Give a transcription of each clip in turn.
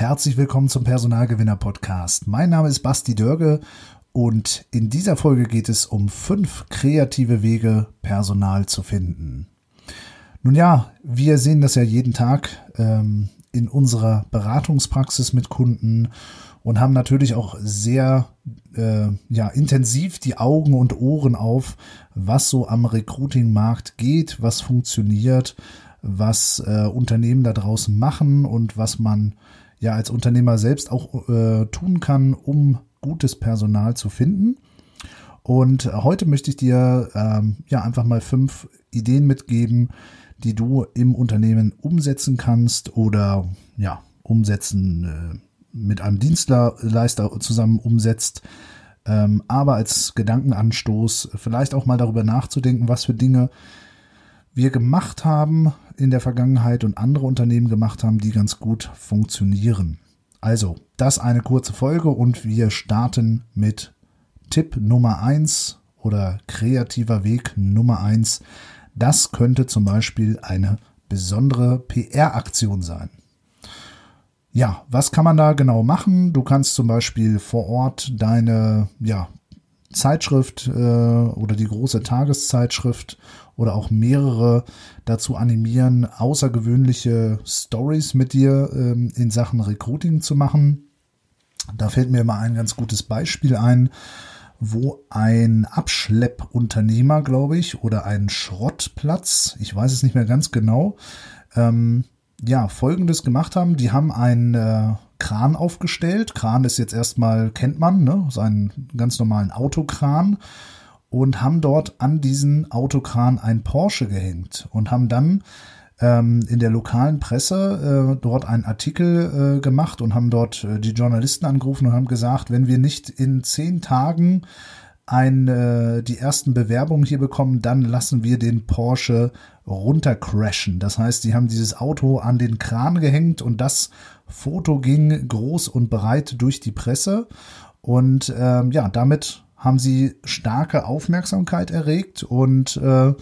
Herzlich willkommen zum Personalgewinner Podcast. Mein Name ist Basti Dörge und in dieser Folge geht es um fünf kreative Wege, Personal zu finden. Nun ja, wir sehen das ja jeden Tag ähm, in unserer Beratungspraxis mit Kunden und haben natürlich auch sehr äh, ja, intensiv die Augen und Ohren auf, was so am Recruiting-Markt geht, was funktioniert, was äh, Unternehmen da draußen machen und was man ja als Unternehmer selbst auch äh, tun kann, um gutes Personal zu finden. Und heute möchte ich dir ähm, ja einfach mal fünf Ideen mitgeben, die du im Unternehmen umsetzen kannst oder ja umsetzen äh, mit einem Dienstleister zusammen umsetzt, ähm, aber als Gedankenanstoß vielleicht auch mal darüber nachzudenken, was für Dinge wir gemacht haben in der Vergangenheit und andere Unternehmen gemacht haben, die ganz gut funktionieren. Also, das eine kurze Folge und wir starten mit Tipp Nummer eins oder kreativer Weg Nummer eins. Das könnte zum Beispiel eine besondere PR-Aktion sein. Ja, was kann man da genau machen? Du kannst zum Beispiel vor Ort deine ja, Zeitschrift äh, oder die große Tageszeitschrift oder auch mehrere dazu animieren, außergewöhnliche Stories mit dir ähm, in Sachen Recruiting zu machen. Da fällt mir mal ein ganz gutes Beispiel ein, wo ein Abschleppunternehmer, glaube ich, oder ein Schrottplatz, ich weiß es nicht mehr ganz genau, ähm, ja, folgendes gemacht haben. Die haben einen äh, Kran aufgestellt. Kran ist jetzt erstmal, kennt man, ne? So einen ganz normalen Autokran. Und haben dort an diesen Autokran ein Porsche gehängt und haben dann ähm, in der lokalen Presse äh, dort einen Artikel äh, gemacht und haben dort äh, die Journalisten angerufen und haben gesagt, wenn wir nicht in zehn Tagen ein, äh, die ersten Bewerbungen hier bekommen, dann lassen wir den Porsche runtercrashen. Das heißt, die haben dieses Auto an den Kran gehängt und das Foto ging groß und breit durch die Presse. Und ähm, ja, damit haben sie starke Aufmerksamkeit erregt und äh,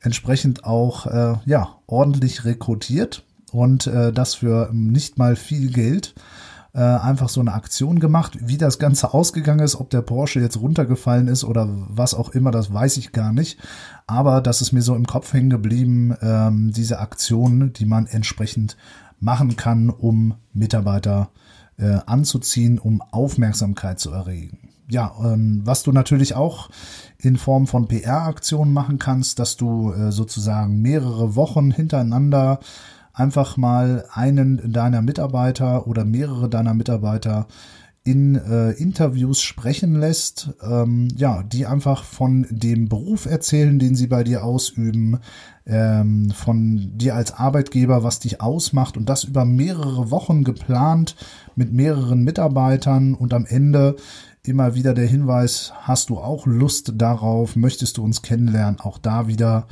entsprechend auch äh, ja ordentlich rekrutiert und äh, das für nicht mal viel Geld äh, einfach so eine Aktion gemacht. Wie das Ganze ausgegangen ist, ob der Porsche jetzt runtergefallen ist oder was auch immer, das weiß ich gar nicht. Aber das ist mir so im Kopf hängen geblieben, ähm, diese Aktion, die man entsprechend machen kann, um Mitarbeiter äh, anzuziehen, um Aufmerksamkeit zu erregen. Ja, ähm, was du natürlich auch in Form von PR-Aktionen machen kannst, dass du äh, sozusagen mehrere Wochen hintereinander einfach mal einen deiner Mitarbeiter oder mehrere deiner Mitarbeiter in äh, Interviews sprechen lässt, ähm, ja, die einfach von dem Beruf erzählen, den sie bei dir ausüben, ähm, von dir als Arbeitgeber, was dich ausmacht und das über mehrere Wochen geplant mit mehreren Mitarbeitern und am Ende immer wieder der Hinweis, hast du auch Lust darauf, möchtest du uns kennenlernen, auch da wieder,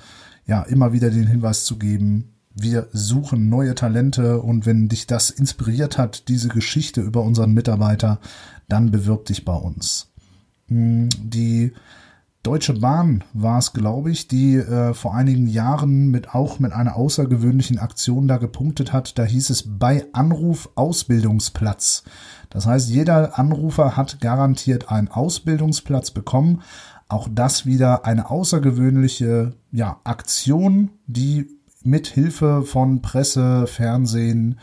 ja, immer wieder den Hinweis zu geben, wir suchen neue Talente und wenn dich das inspiriert hat, diese Geschichte über unseren Mitarbeiter, dann bewirb dich bei uns. Hm, die Deutsche Bahn war es, glaube ich, die äh, vor einigen Jahren mit auch mit einer außergewöhnlichen Aktion da gepunktet hat. Da hieß es bei Anruf Ausbildungsplatz. Das heißt, jeder Anrufer hat garantiert einen Ausbildungsplatz bekommen. Auch das wieder eine außergewöhnliche ja, Aktion, die mit Hilfe von Presse, Fernsehen,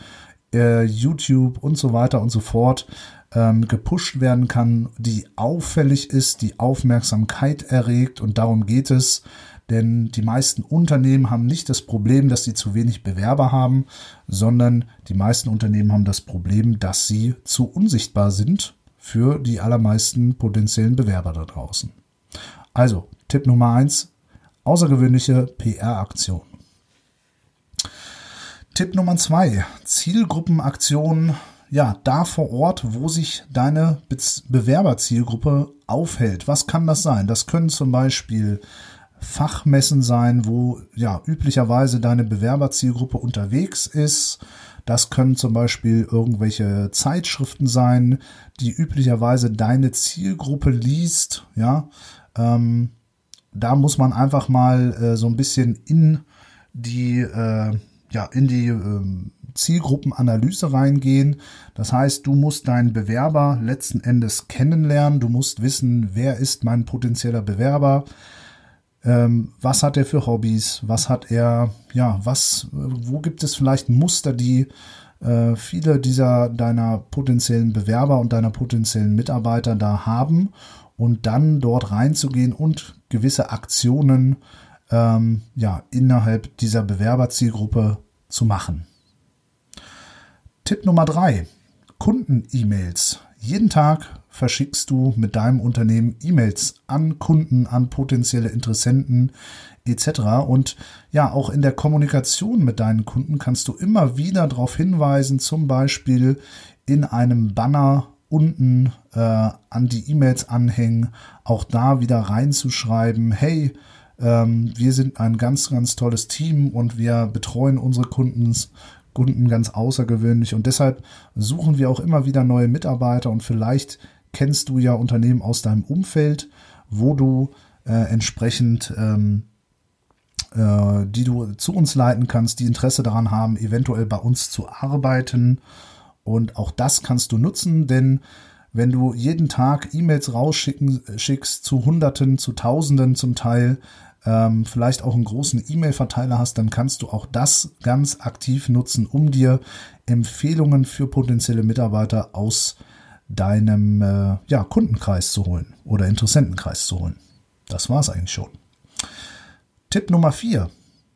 äh, YouTube und so weiter und so fort ähm, gepusht werden kann, die auffällig ist, die Aufmerksamkeit erregt und darum geht es. Denn die meisten Unternehmen haben nicht das Problem, dass sie zu wenig Bewerber haben, sondern die meisten Unternehmen haben das Problem, dass sie zu unsichtbar sind für die allermeisten potenziellen Bewerber da draußen. Also, Tipp Nummer eins: außergewöhnliche PR-Aktion. Tipp Nummer zwei, Zielgruppenaktion ja, da vor Ort, wo sich deine Be Bewerberzielgruppe aufhält. Was kann das sein? Das können zum Beispiel Fachmessen sein, wo ja üblicherweise deine Bewerberzielgruppe unterwegs ist. Das können zum Beispiel irgendwelche Zeitschriften sein, die üblicherweise deine Zielgruppe liest. Ja, ähm, da muss man einfach mal äh, so ein bisschen in die äh, ja in die ähm, Zielgruppenanalyse reingehen. Das heißt, du musst deinen Bewerber letzten Endes kennenlernen. Du musst wissen, wer ist mein potenzieller Bewerber. Ähm, was hat er für Hobbys? Was hat er, ja, was, wo gibt es vielleicht Muster, die äh, viele dieser deiner potenziellen Bewerber und deiner potenziellen Mitarbeiter da haben und dann dort reinzugehen und gewisse Aktionen ähm, ja, innerhalb dieser Bewerberzielgruppe zu machen. Tipp Nummer drei: Kunden-E-Mails. Jeden Tag verschickst du mit deinem Unternehmen E-Mails an Kunden, an potenzielle Interessenten etc. Und ja, auch in der Kommunikation mit deinen Kunden kannst du immer wieder darauf hinweisen, zum Beispiel in einem Banner unten äh, an die E-Mails anhängen, auch da wieder reinzuschreiben, hey, ähm, wir sind ein ganz, ganz tolles Team und wir betreuen unsere Kunden, Kunden ganz außergewöhnlich und deshalb suchen wir auch immer wieder neue Mitarbeiter und vielleicht kennst du ja Unternehmen aus deinem Umfeld, wo du äh, entsprechend ähm, äh, die du zu uns leiten kannst, die Interesse daran haben, eventuell bei uns zu arbeiten. Und auch das kannst du nutzen, denn wenn du jeden Tag E-Mails rausschicken schickst zu Hunderten, zu Tausenden zum Teil, ähm, vielleicht auch einen großen E-Mail-Verteiler hast, dann kannst du auch das ganz aktiv nutzen, um dir Empfehlungen für potenzielle Mitarbeiter aus deinem äh, ja, Kundenkreis zu holen oder Interessentenkreis zu holen. Das war es eigentlich schon. Tipp Nummer vier.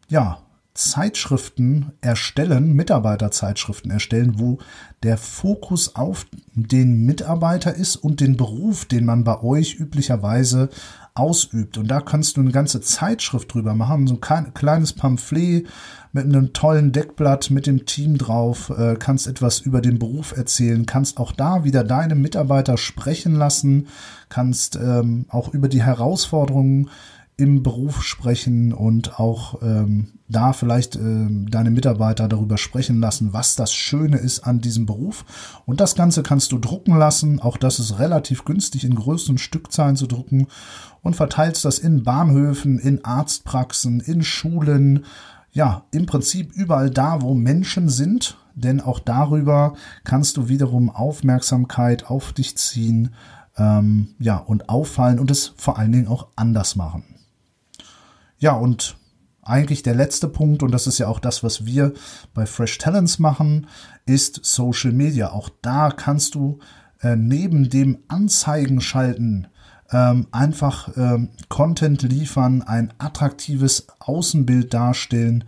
Ja, Zeitschriften erstellen, Mitarbeiterzeitschriften erstellen, wo der Fokus auf den Mitarbeiter ist und den Beruf, den man bei euch üblicherweise ausübt. Und da kannst du eine ganze Zeitschrift drüber machen, so ein kleines Pamphlet mit einem tollen Deckblatt mit dem Team drauf, äh, kannst etwas über den Beruf erzählen, kannst auch da wieder deine Mitarbeiter sprechen lassen, kannst ähm, auch über die Herausforderungen im Beruf sprechen und auch ähm, da vielleicht ähm, deine Mitarbeiter darüber sprechen lassen, was das Schöne ist an diesem Beruf. Und das Ganze kannst du drucken lassen. Auch das ist relativ günstig in größeren Stückzahlen zu drucken und verteilst das in Bahnhöfen, in Arztpraxen, in Schulen. Ja, im Prinzip überall da, wo Menschen sind, denn auch darüber kannst du wiederum Aufmerksamkeit auf dich ziehen, ähm, ja, und auffallen und es vor allen Dingen auch anders machen. Ja, und eigentlich der letzte Punkt, und das ist ja auch das, was wir bei Fresh Talents machen, ist Social Media. Auch da kannst du äh, neben dem Anzeigen schalten, ähm, einfach ähm, Content liefern, ein attraktives Außenbild darstellen,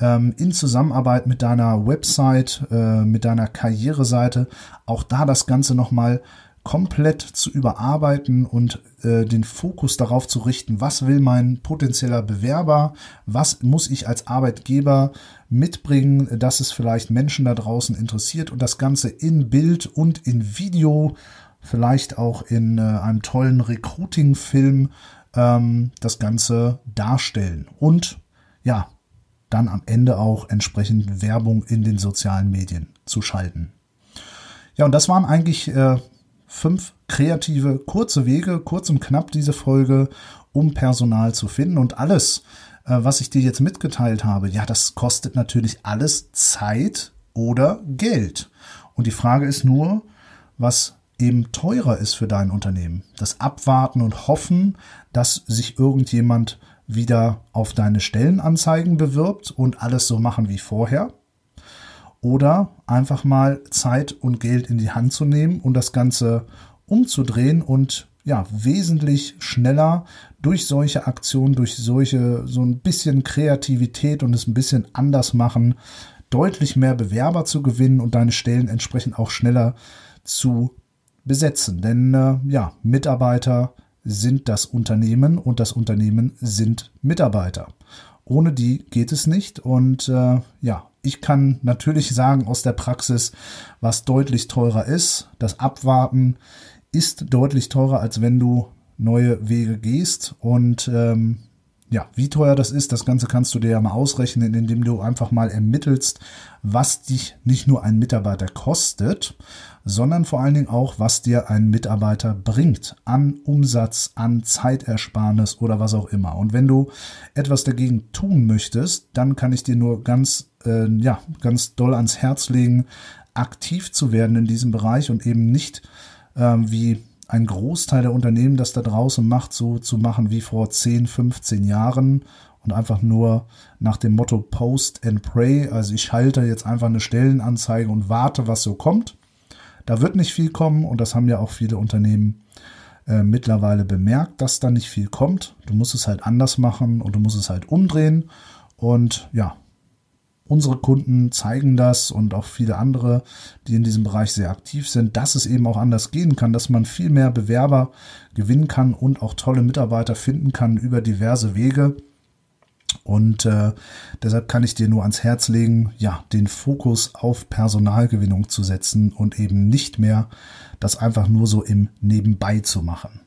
ähm, in Zusammenarbeit mit deiner Website, äh, mit deiner Karriereseite, auch da das Ganze nochmal komplett zu überarbeiten und äh, den Fokus darauf zu richten, was will mein potenzieller Bewerber, was muss ich als Arbeitgeber mitbringen, dass es vielleicht Menschen da draußen interessiert und das Ganze in Bild und in Video, vielleicht auch in äh, einem tollen Recruiting-Film ähm, das Ganze darstellen und ja, dann am Ende auch entsprechend Werbung in den sozialen Medien zu schalten. Ja, und das waren eigentlich äh, fünf kreative, kurze Wege, kurz und knapp diese Folge, um Personal zu finden. Und alles, äh, was ich dir jetzt mitgeteilt habe, ja, das kostet natürlich alles Zeit oder Geld. Und die Frage ist nur, was eben teurer ist für dein Unternehmen. Das Abwarten und Hoffen, dass sich irgendjemand wieder auf deine Stellenanzeigen bewirbt und alles so machen wie vorher oder einfach mal Zeit und Geld in die Hand zu nehmen und das Ganze umzudrehen und ja, wesentlich schneller durch solche Aktionen, durch solche, so ein bisschen Kreativität und es ein bisschen anders machen, deutlich mehr Bewerber zu gewinnen und deine Stellen entsprechend auch schneller zu besetzen. Denn äh, ja, Mitarbeiter sind das Unternehmen und das Unternehmen sind Mitarbeiter. Ohne die geht es nicht. Und äh, ja, ich kann natürlich sagen aus der Praxis, was deutlich teurer ist. Das Abwarten ist deutlich teurer, als wenn du neue Wege gehst. Und ähm, ja, wie teuer das ist, das Ganze kannst du dir ja mal ausrechnen, indem du einfach mal ermittelst, was dich nicht nur ein Mitarbeiter kostet, sondern vor allen Dingen auch, was dir ein Mitarbeiter bringt an Umsatz, an Zeitersparnis oder was auch immer. Und wenn du etwas dagegen tun möchtest, dann kann ich dir nur ganz, äh, ja, ganz doll ans Herz legen, aktiv zu werden in diesem Bereich und eben nicht äh, wie ein Großteil der Unternehmen das da draußen macht, so zu machen wie vor 10, 15 Jahren und einfach nur nach dem Motto Post and Pray. Also ich schalte jetzt einfach eine Stellenanzeige und warte, was so kommt. Da wird nicht viel kommen und das haben ja auch viele Unternehmen äh, mittlerweile bemerkt, dass da nicht viel kommt. Du musst es halt anders machen und du musst es halt umdrehen. Und ja, unsere Kunden zeigen das und auch viele andere, die in diesem Bereich sehr aktiv sind, dass es eben auch anders gehen kann, dass man viel mehr Bewerber gewinnen kann und auch tolle Mitarbeiter finden kann über diverse Wege. Und äh, deshalb kann ich dir nur ans Herz legen, ja, den Fokus auf Personalgewinnung zu setzen und eben nicht mehr das einfach nur so im Nebenbei zu machen.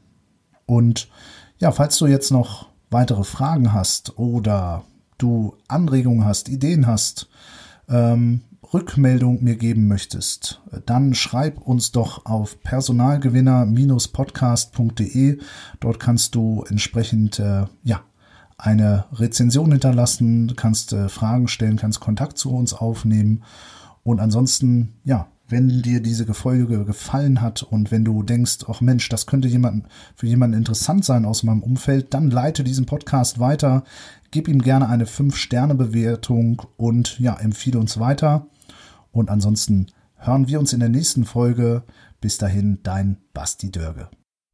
Und ja, falls du jetzt noch weitere Fragen hast oder du Anregungen hast, Ideen hast, ähm, Rückmeldung mir geben möchtest, dann schreib uns doch auf personalgewinner-podcast.de. Dort kannst du entsprechend äh, ja eine Rezension hinterlassen, kannst äh, Fragen stellen, kannst Kontakt zu uns aufnehmen und ansonsten ja wenn dir diese Folge gefallen hat und wenn du denkst, ach Mensch, das könnte jemand, für jemanden interessant sein aus meinem Umfeld, dann leite diesen Podcast weiter, gib ihm gerne eine 5-Sterne-Bewertung und ja, empfehle uns weiter. Und ansonsten hören wir uns in der nächsten Folge. Bis dahin, dein Basti Dörge.